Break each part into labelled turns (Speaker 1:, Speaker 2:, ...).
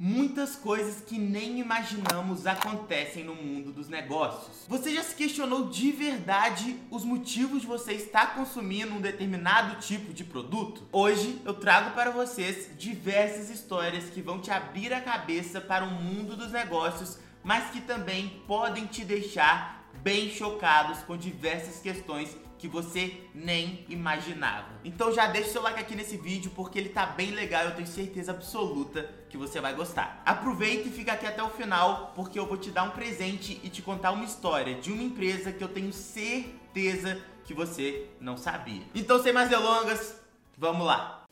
Speaker 1: Muitas coisas que nem imaginamos acontecem no mundo dos negócios. Você já se questionou de verdade os motivos de você estar consumindo um determinado tipo de produto? Hoje eu trago para vocês diversas histórias que vão te abrir a cabeça para o mundo dos negócios, mas que também podem te deixar bem chocados com diversas questões que você nem imaginava. Então já deixa o seu like aqui nesse vídeo porque ele tá bem legal, eu tenho certeza absoluta que você vai gostar. Aproveita e fica aqui até o final porque eu vou te dar um presente e te contar uma história de uma empresa que eu tenho certeza que você não sabia. Então sem mais delongas, vamos lá.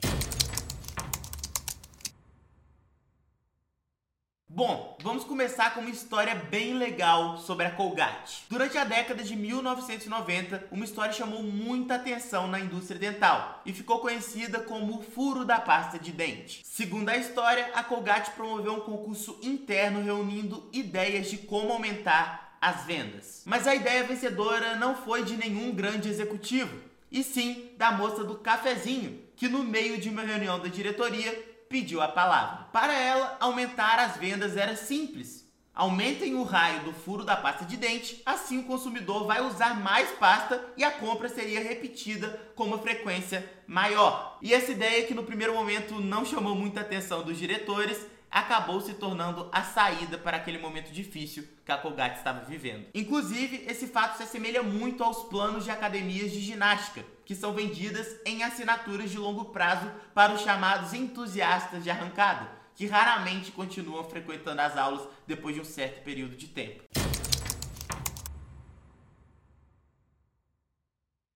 Speaker 1: Bom, vamos começar com uma história bem legal sobre a Colgate. Durante a década de 1990, uma história chamou muita atenção na indústria dental e ficou conhecida como o furo da pasta de dente. Segundo a história, a Colgate promoveu um concurso interno reunindo ideias de como aumentar as vendas. Mas a ideia vencedora não foi de nenhum grande executivo, e sim da moça do cafezinho, que no meio de uma reunião da diretoria pediu a palavra. Para ela, aumentar as vendas era simples. Aumentem o raio do furo da pasta de dente, assim o consumidor vai usar mais pasta e a compra seria repetida com uma frequência maior. E essa ideia que no primeiro momento não chamou muita atenção dos diretores, acabou se tornando a saída para aquele momento difícil que a Colgate estava vivendo. Inclusive, esse fato se assemelha muito aos planos de academias de ginástica, que são vendidas em assinaturas de longo prazo para os chamados entusiastas de arrancada, que raramente continuam frequentando as aulas depois de um certo período de tempo.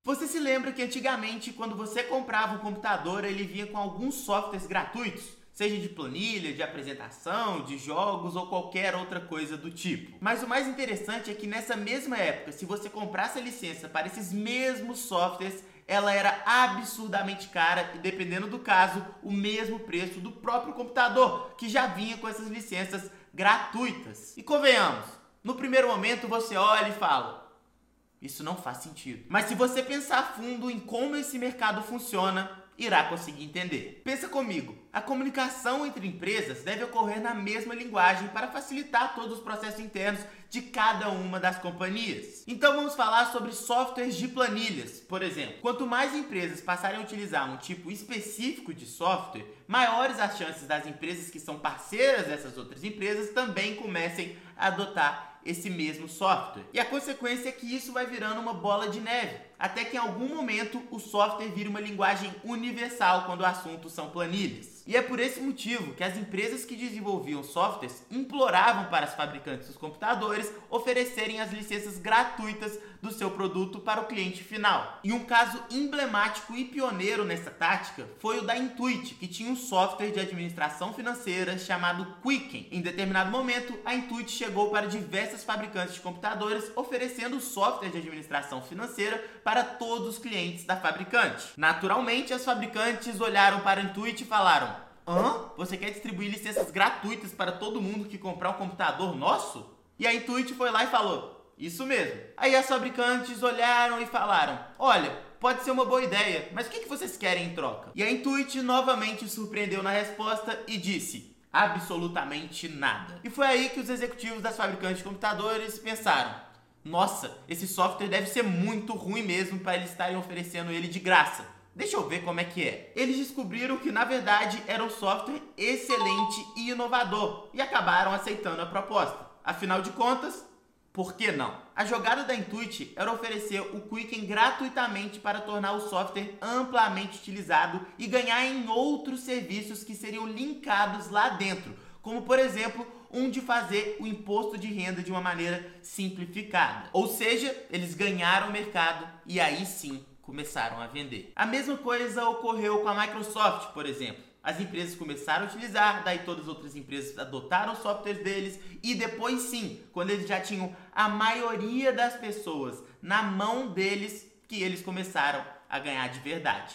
Speaker 1: Você se lembra que antigamente, quando você comprava um computador, ele vinha com alguns softwares gratuitos? seja de planilha, de apresentação, de jogos ou qualquer outra coisa do tipo. Mas o mais interessante é que nessa mesma época, se você comprasse a licença para esses mesmos softwares, ela era absurdamente cara e dependendo do caso, o mesmo preço do próprio computador, que já vinha com essas licenças gratuitas. E convenhamos, no primeiro momento você olha e fala: isso não faz sentido. Mas se você pensar fundo em como esse mercado funciona, irá conseguir entender. Pensa comigo, a comunicação entre empresas deve ocorrer na mesma linguagem para facilitar todos os processos internos de cada uma das companhias. Então vamos falar sobre softwares de planilhas, por exemplo. Quanto mais empresas passarem a utilizar um tipo específico de software, maiores as chances das empresas que são parceiras dessas outras empresas também comecem a adotar esse mesmo software. E a consequência é que isso vai virando uma bola de neve, até que em algum momento o software vira uma linguagem universal quando o assunto são planilhas. E é por esse motivo que as empresas que desenvolviam softwares imploravam para as fabricantes dos computadores oferecerem as licenças gratuitas do seu produto para o cliente final. E um caso emblemático e pioneiro nessa tática foi o da Intuit, que tinha um software de administração financeira chamado Quicken. Em determinado momento, a Intuit chegou para diversas fabricantes de computadores oferecendo software de administração financeira para todos os clientes da fabricante. Naturalmente, as fabricantes olharam para a Intuit e falaram: Hã? Você quer distribuir licenças gratuitas para todo mundo que comprar um computador nosso? E a Intuit foi lá e falou: Isso mesmo. Aí as fabricantes olharam e falaram: Olha, pode ser uma boa ideia, mas o que vocês querem em troca? E a Intuit novamente surpreendeu na resposta e disse: Absolutamente nada. E foi aí que os executivos das fabricantes de computadores pensaram: Nossa, esse software deve ser muito ruim mesmo para eles estarem oferecendo ele de graça. Deixa eu ver como é que é. Eles descobriram que na verdade era um software excelente e inovador e acabaram aceitando a proposta. Afinal de contas, por que não? A jogada da Intuit era oferecer o Quicken gratuitamente para tornar o software amplamente utilizado e ganhar em outros serviços que seriam linkados lá dentro, como por exemplo um de fazer o imposto de renda de uma maneira simplificada. Ou seja, eles ganharam o mercado e aí sim começaram a vender. A mesma coisa ocorreu com a Microsoft, por exemplo. As empresas começaram a utilizar, daí todas as outras empresas adotaram os softwares deles e depois sim, quando eles já tinham a maioria das pessoas na mão deles, que eles começaram a ganhar de verdade.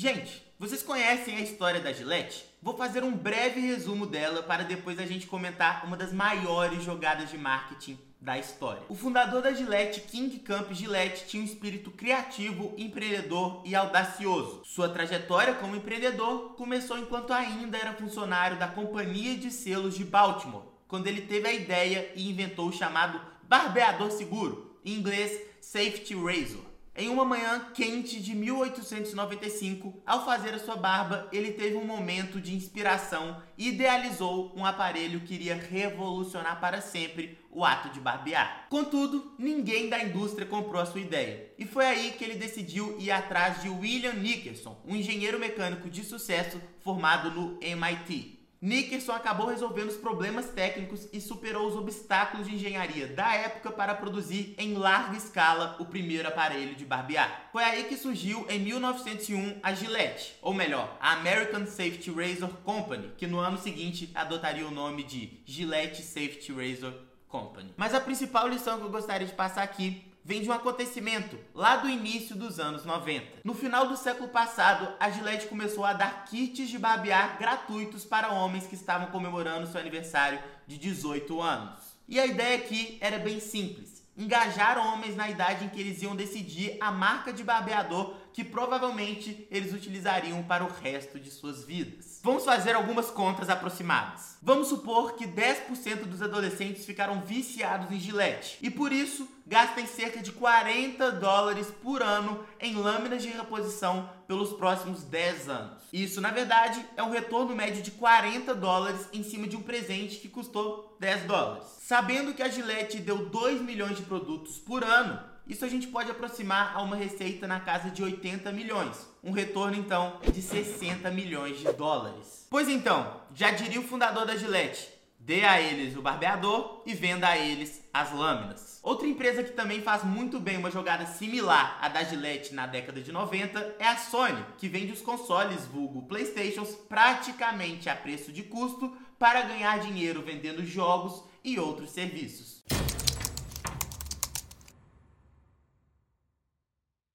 Speaker 1: Gente, vocês conhecem a história da Gillette? Vou fazer um breve resumo dela para depois a gente comentar uma das maiores jogadas de marketing da história. O fundador da Gillette, King Camp Gillette, tinha um espírito criativo, empreendedor e audacioso. Sua trajetória como empreendedor começou enquanto ainda era funcionário da Companhia de Selos de Baltimore, quando ele teve a ideia e inventou o chamado barbeador seguro, em inglês Safety Razor. Em uma manhã quente de 1895, ao fazer a sua barba, ele teve um momento de inspiração e idealizou um aparelho que iria revolucionar para sempre o ato de barbear. Contudo, ninguém da indústria comprou a sua ideia, e foi aí que ele decidiu ir atrás de William Nickerson, um engenheiro mecânico de sucesso formado no MIT. Nickerson acabou resolvendo os problemas técnicos e superou os obstáculos de engenharia da época para produzir em larga escala o primeiro aparelho de barbear. Foi aí que surgiu em 1901 a Gillette, ou melhor, a American Safety Razor Company, que no ano seguinte adotaria o nome de Gillette Safety Razor Company. Mas a principal lição que eu gostaria de passar aqui vem de um acontecimento lá do início dos anos 90. No final do século passado, a Gillette começou a dar kits de barbear gratuitos para homens que estavam comemorando seu aniversário de 18 anos. E a ideia aqui era bem simples: engajar homens na idade em que eles iam decidir a marca de barbeador que provavelmente eles utilizariam para o resto de suas vidas. Vamos fazer algumas contas aproximadas. Vamos supor que 10% dos adolescentes ficaram viciados em Gillette e por isso gastem cerca de 40 dólares por ano em lâminas de reposição pelos próximos 10 anos. Isso, na verdade, é um retorno médio de 40 dólares em cima de um presente que custou 10 dólares. Sabendo que a Gillette deu 2 milhões de produtos por ano, isso a gente pode aproximar a uma receita na casa de 80 milhões. Um retorno então de 60 milhões de dólares. Pois então, já diria o fundador da Gillette, dê a eles o barbeador e venda a eles as lâminas. Outra empresa que também faz muito bem uma jogada similar à da Gillette na década de 90 é a Sony, que vende os consoles vulgo Playstations praticamente a preço de custo para ganhar dinheiro vendendo jogos e outros serviços.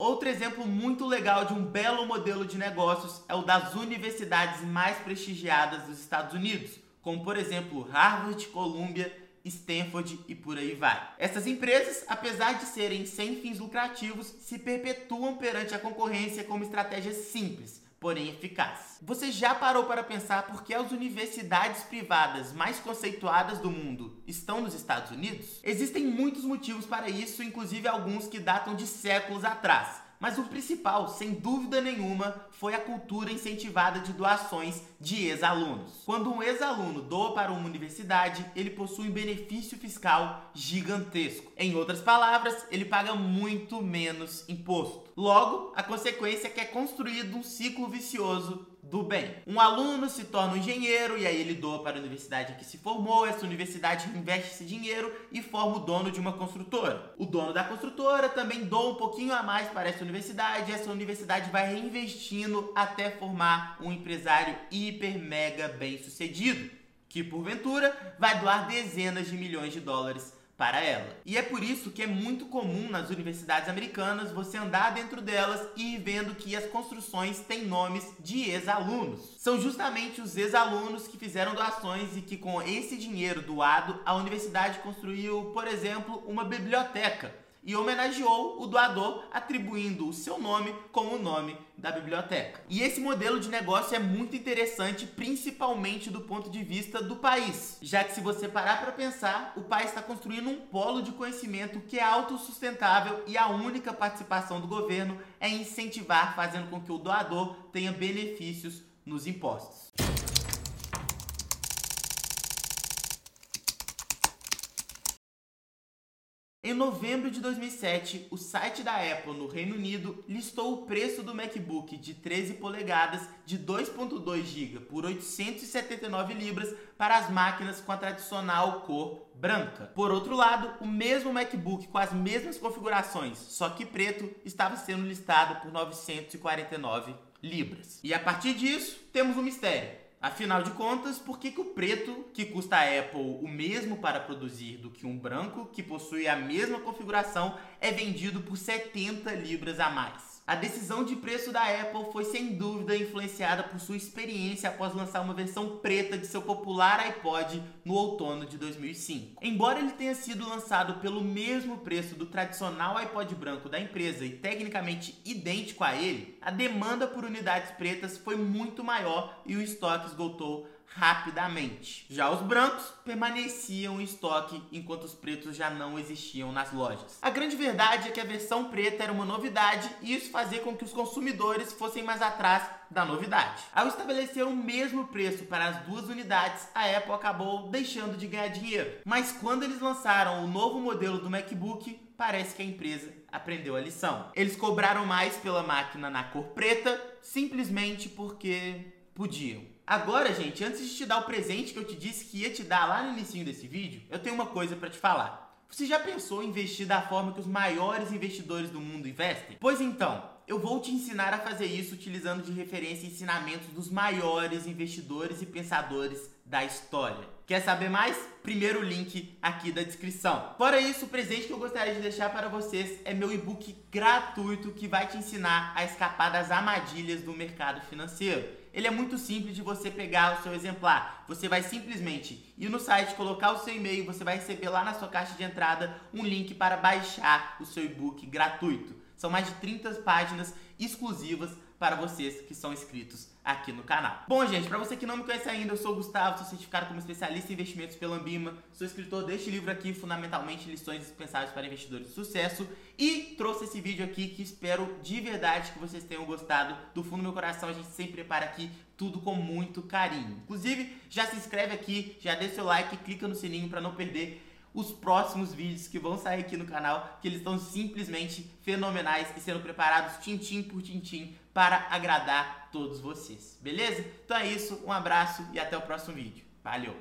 Speaker 1: Outro exemplo muito legal de um belo modelo de negócios é o das universidades mais prestigiadas dos Estados Unidos, como por exemplo Harvard, Columbia, Stanford e por aí vai. Essas empresas, apesar de serem sem fins lucrativos, se perpetuam perante a concorrência como estratégias simples, porém eficaz. Você já parou para pensar por que as universidades privadas mais conceituadas do mundo estão nos Estados Unidos? Existem muitos motivos para isso, inclusive alguns que datam de séculos atrás. Mas o principal, sem dúvida nenhuma, foi a cultura incentivada de doações de ex-alunos. Quando um ex-aluno doa para uma universidade, ele possui um benefício fiscal gigantesco. Em outras palavras, ele paga muito menos imposto. Logo, a consequência é que é construído um ciclo vicioso do bem. Um aluno se torna um engenheiro e aí ele doa para a universidade que se formou, essa universidade investe esse dinheiro e forma o dono de uma construtora. O dono da construtora também doa um pouquinho a mais para essa universidade, essa universidade vai reinvestindo até formar um empresário hiper mega bem sucedido, que porventura vai doar dezenas de milhões de dólares para ela. E é por isso que é muito comum nas universidades americanas você andar dentro delas e ir vendo que as construções têm nomes de ex-alunos. São justamente os ex-alunos que fizeram doações e que com esse dinheiro doado a universidade construiu, por exemplo, uma biblioteca e homenageou o doador, atribuindo o seu nome como o nome da biblioteca. E esse modelo de negócio é muito interessante, principalmente do ponto de vista do país, já que se você parar para pensar, o país está construindo um polo de conhecimento que é autossustentável e a única participação do governo é incentivar, fazendo com que o doador tenha benefícios nos impostos. Em novembro de 2007, o site da Apple no Reino Unido listou o preço do MacBook de 13 polegadas de 2.2 GB por 879 libras para as máquinas com a tradicional cor branca. Por outro lado, o mesmo MacBook com as mesmas configurações, só que preto, estava sendo listado por 949 libras. E a partir disso, temos um mistério. Afinal de contas, por que, que o preto, que custa a Apple o mesmo para produzir do que um branco, que possui a mesma configuração, é vendido por 70 libras a mais? A decisão de preço da Apple foi sem dúvida influenciada por sua experiência após lançar uma versão preta de seu popular iPod no outono de 2005. Embora ele tenha sido lançado pelo mesmo preço do tradicional iPod branco da empresa e tecnicamente idêntico a ele, a demanda por unidades pretas foi muito maior e o estoque esgotou rapidamente. Já os brancos permaneciam em estoque enquanto os pretos já não existiam nas lojas. A grande verdade é que a versão preta era uma novidade e isso fazia com que os consumidores fossem mais atrás da novidade. Ao estabelecer o mesmo preço para as duas unidades, a Apple acabou deixando de ganhar dinheiro. Mas quando eles lançaram o novo modelo do MacBook, parece que a empresa aprendeu a lição. Eles cobraram mais pela máquina na cor preta simplesmente porque podiam. Agora, gente, antes de te dar o presente que eu te disse que ia te dar lá no início desse vídeo, eu tenho uma coisa para te falar. Você já pensou em investir da forma que os maiores investidores do mundo investem? Pois então, eu vou te ensinar a fazer isso utilizando de referência ensinamentos dos maiores investidores e pensadores da história. Quer saber mais? Primeiro link aqui da descrição. Fora isso, o presente que eu gostaria de deixar para vocês é meu e-book gratuito que vai te ensinar a escapar das armadilhas do mercado financeiro. Ele é muito simples de você pegar o seu exemplar. Você vai simplesmente ir no site, colocar o seu e-mail, você vai receber lá na sua caixa de entrada um link para baixar o seu e-book gratuito. São mais de 30 páginas exclusivas para vocês que são inscritos aqui no canal. Bom, gente, para você que não me conhece ainda, eu sou o Gustavo, sou certificado como especialista em investimentos pela Ambima, sou escritor deste livro aqui, fundamentalmente lições dispensáveis para investidores de sucesso, e trouxe esse vídeo aqui que espero de verdade que vocês tenham gostado. Do fundo do meu coração, a gente sempre prepara aqui tudo com muito carinho. Inclusive, já se inscreve aqui, já deixa seu like, clica no sininho para não perder os próximos vídeos que vão sair aqui no canal, que eles estão simplesmente fenomenais e sendo preparados tintim por tintim para agradar todos vocês. Beleza? Então é isso, um abraço e até o próximo vídeo. Valeu!